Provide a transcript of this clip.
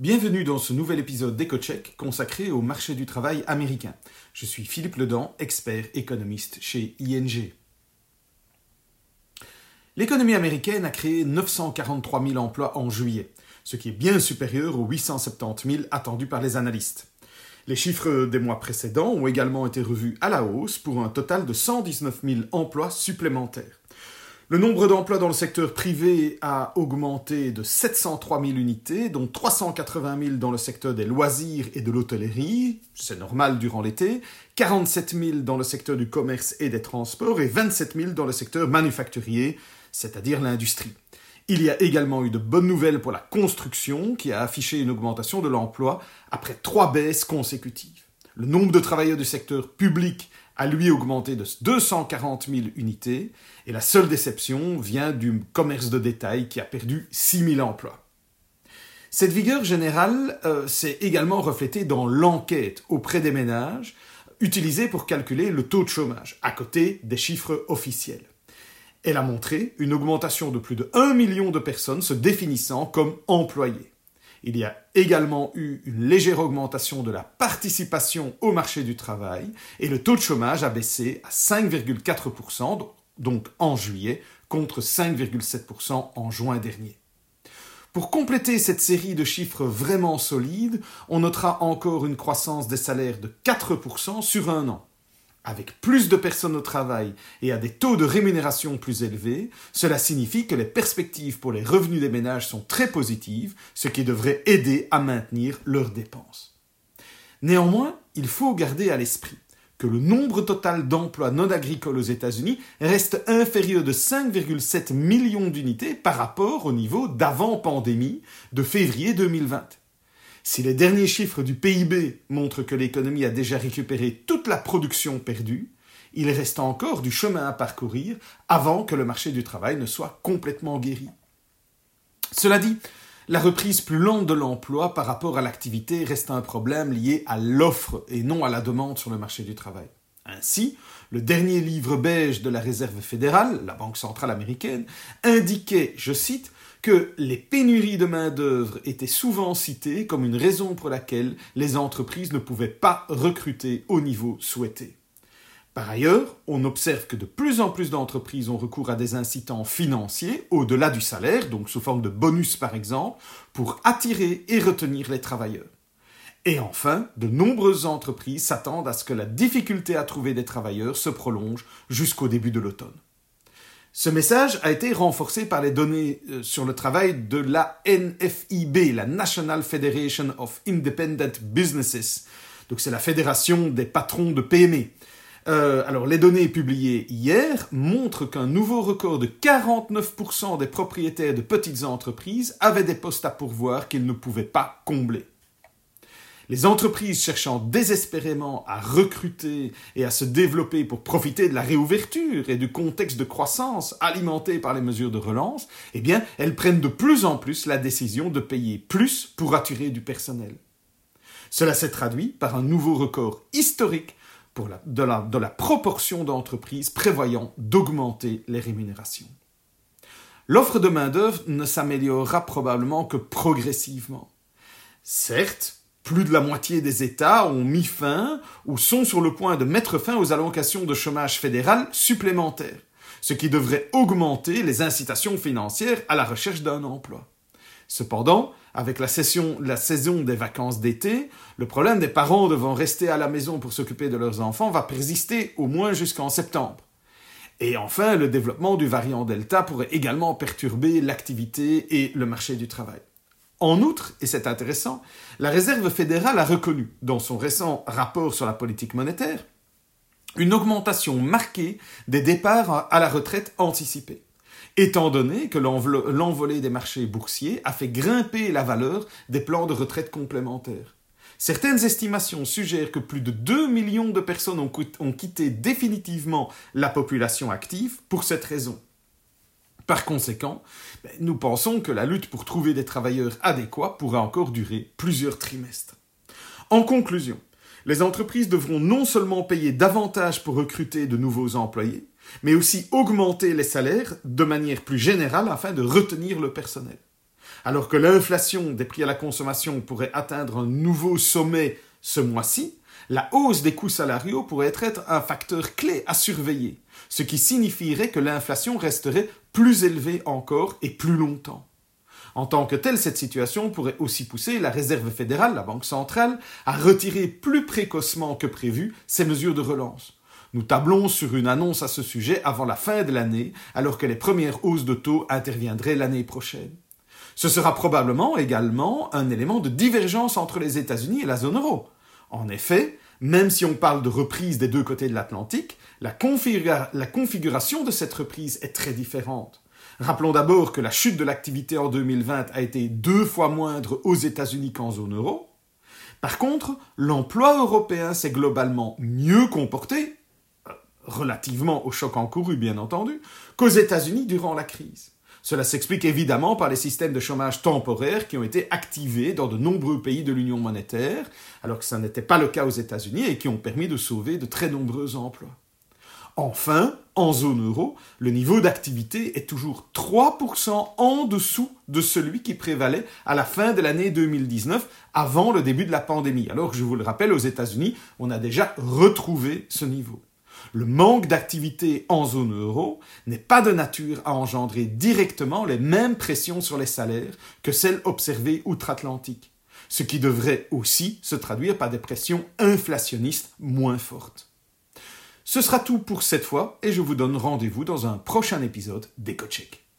Bienvenue dans ce nouvel épisode d'EcoCheck consacré au marché du travail américain. Je suis Philippe Ledan, expert économiste chez ING. L'économie américaine a créé 943 000 emplois en juillet, ce qui est bien supérieur aux 870 000 attendus par les analystes. Les chiffres des mois précédents ont également été revus à la hausse pour un total de 119 000 emplois supplémentaires. Le nombre d'emplois dans le secteur privé a augmenté de 703 000 unités, dont 380 000 dans le secteur des loisirs et de l'hôtellerie, c'est normal durant l'été, 47 000 dans le secteur du commerce et des transports et 27 000 dans le secteur manufacturier, c'est-à-dire l'industrie. Il y a également eu de bonnes nouvelles pour la construction, qui a affiché une augmentation de l'emploi après trois baisses consécutives. Le nombre de travailleurs du secteur public a lui augmenté de 240 000 unités, et la seule déception vient du commerce de détail qui a perdu 6 000 emplois. Cette vigueur générale euh, s'est également reflétée dans l'enquête auprès des ménages utilisée pour calculer le taux de chômage, à côté des chiffres officiels. Elle a montré une augmentation de plus de 1 million de personnes se définissant comme employés. Il y a également eu une légère augmentation de la participation au marché du travail et le taux de chômage a baissé à 5,4%, donc en juillet, contre 5,7% en juin dernier. Pour compléter cette série de chiffres vraiment solides, on notera encore une croissance des salaires de 4% sur un an. Avec plus de personnes au travail et à des taux de rémunération plus élevés, cela signifie que les perspectives pour les revenus des ménages sont très positives, ce qui devrait aider à maintenir leurs dépenses. Néanmoins, il faut garder à l'esprit que le nombre total d'emplois non agricoles aux États-Unis reste inférieur de 5,7 millions d'unités par rapport au niveau d'avant pandémie de février 2020. Si les derniers chiffres du PIB montrent que l'économie a déjà récupéré toute la production perdue, il reste encore du chemin à parcourir avant que le marché du travail ne soit complètement guéri. Cela dit, la reprise plus lente de l'emploi par rapport à l'activité reste un problème lié à l'offre et non à la demande sur le marché du travail. Ainsi, le dernier livre beige de la Réserve fédérale, la Banque centrale américaine, indiquait, je cite, que les pénuries de main-d'œuvre étaient souvent citées comme une raison pour laquelle les entreprises ne pouvaient pas recruter au niveau souhaité. Par ailleurs, on observe que de plus en plus d'entreprises ont recours à des incitants financiers au-delà du salaire, donc sous forme de bonus par exemple, pour attirer et retenir les travailleurs. Et enfin, de nombreuses entreprises s'attendent à ce que la difficulté à trouver des travailleurs se prolonge jusqu'au début de l'automne. Ce message a été renforcé par les données euh, sur le travail de la NFIB, la National Federation of Independent Businesses. Donc c'est la fédération des patrons de PME. Euh, alors les données publiées hier montrent qu'un nouveau record de 49% des propriétaires de petites entreprises avaient des postes à pourvoir qu'ils ne pouvaient pas combler. Les entreprises cherchant désespérément à recruter et à se développer pour profiter de la réouverture et du contexte de croissance alimenté par les mesures de relance, eh bien, elles prennent de plus en plus la décision de payer plus pour attirer du personnel. Cela s'est traduit par un nouveau record historique pour de, la, de la proportion d'entreprises prévoyant d'augmenter les rémunérations. L'offre de main-d'œuvre ne s'améliorera probablement que progressivement. Certes, plus de la moitié des États ont mis fin ou sont sur le point de mettre fin aux allocations de chômage fédéral supplémentaires, ce qui devrait augmenter les incitations financières à la recherche d'un emploi. Cependant, avec la, saison des vacances d'été, le problème des parents devant rester à la maison pour s'occuper de leurs enfants va persister au moins jusqu'en septembre. Et enfin, le développement du variant Delta pourrait également perturber l'activité et le marché du travail. En outre, et c'est intéressant, la Réserve fédérale a reconnu, dans son récent rapport sur la politique monétaire, une augmentation marquée des départs à la retraite anticipée, étant donné que l'envolée des marchés boursiers a fait grimper la valeur des plans de retraite complémentaires. Certaines estimations suggèrent que plus de 2 millions de personnes ont quitté définitivement la population active pour cette raison. Par conséquent, ben, nous pensons que la lutte pour trouver des travailleurs adéquats pourra encore durer plusieurs trimestres. En conclusion, les entreprises devront non seulement payer davantage pour recruter de nouveaux employés, mais aussi augmenter les salaires de manière plus générale afin de retenir le personnel. Alors que l'inflation des prix à la consommation pourrait atteindre un nouveau sommet ce mois-ci, la hausse des coûts salariaux pourrait être un facteur clé à surveiller, ce qui signifierait que l'inflation resterait plus élevée encore et plus longtemps. En tant que telle, cette situation pourrait aussi pousser la Réserve fédérale, la Banque centrale, à retirer plus précocement que prévu ses mesures de relance. Nous tablons sur une annonce à ce sujet avant la fin de l'année, alors que les premières hausses de taux interviendraient l'année prochaine. Ce sera probablement également un élément de divergence entre les États-Unis et la zone euro. En effet, même si on parle de reprise des deux côtés de l'Atlantique, la, configuration de cette reprise est très différente. Rappelons d'abord que la chute de l'activité en 2020 a été deux fois moindre aux États-Unis qu'en zone euro. Par contre, l'emploi européen s'est globalement mieux comporté, euh, relativement au choc encouru bien entendu, qu'aux États-Unis durant la crise. Cela s'explique évidemment par les systèmes de chômage temporaire qui ont été activés dans de nombreux pays de l'Union monétaire, alors que ça n'était pas le cas aux États-Unis et qui ont permis de sauver de très nombreux emplois. Enfin, en zone euro, le niveau d'activité est toujours 3% en dessous de celui qui prévalait à la fin de l'année 2019, avant le début de la pandémie. Alors je vous le rappelle, aux États-Unis, on a déjà retrouvé ce niveau. Le manque d'activité en zone euro n'est pas de nature à engendrer directement les mêmes pressions sur les salaires que celles observées outre-Atlantique, ce qui devrait aussi se traduire par des pressions inflationnistes moins fortes. Ce sera tout pour cette fois et je vous donne rendez-vous dans un prochain épisode d'EcoCheck.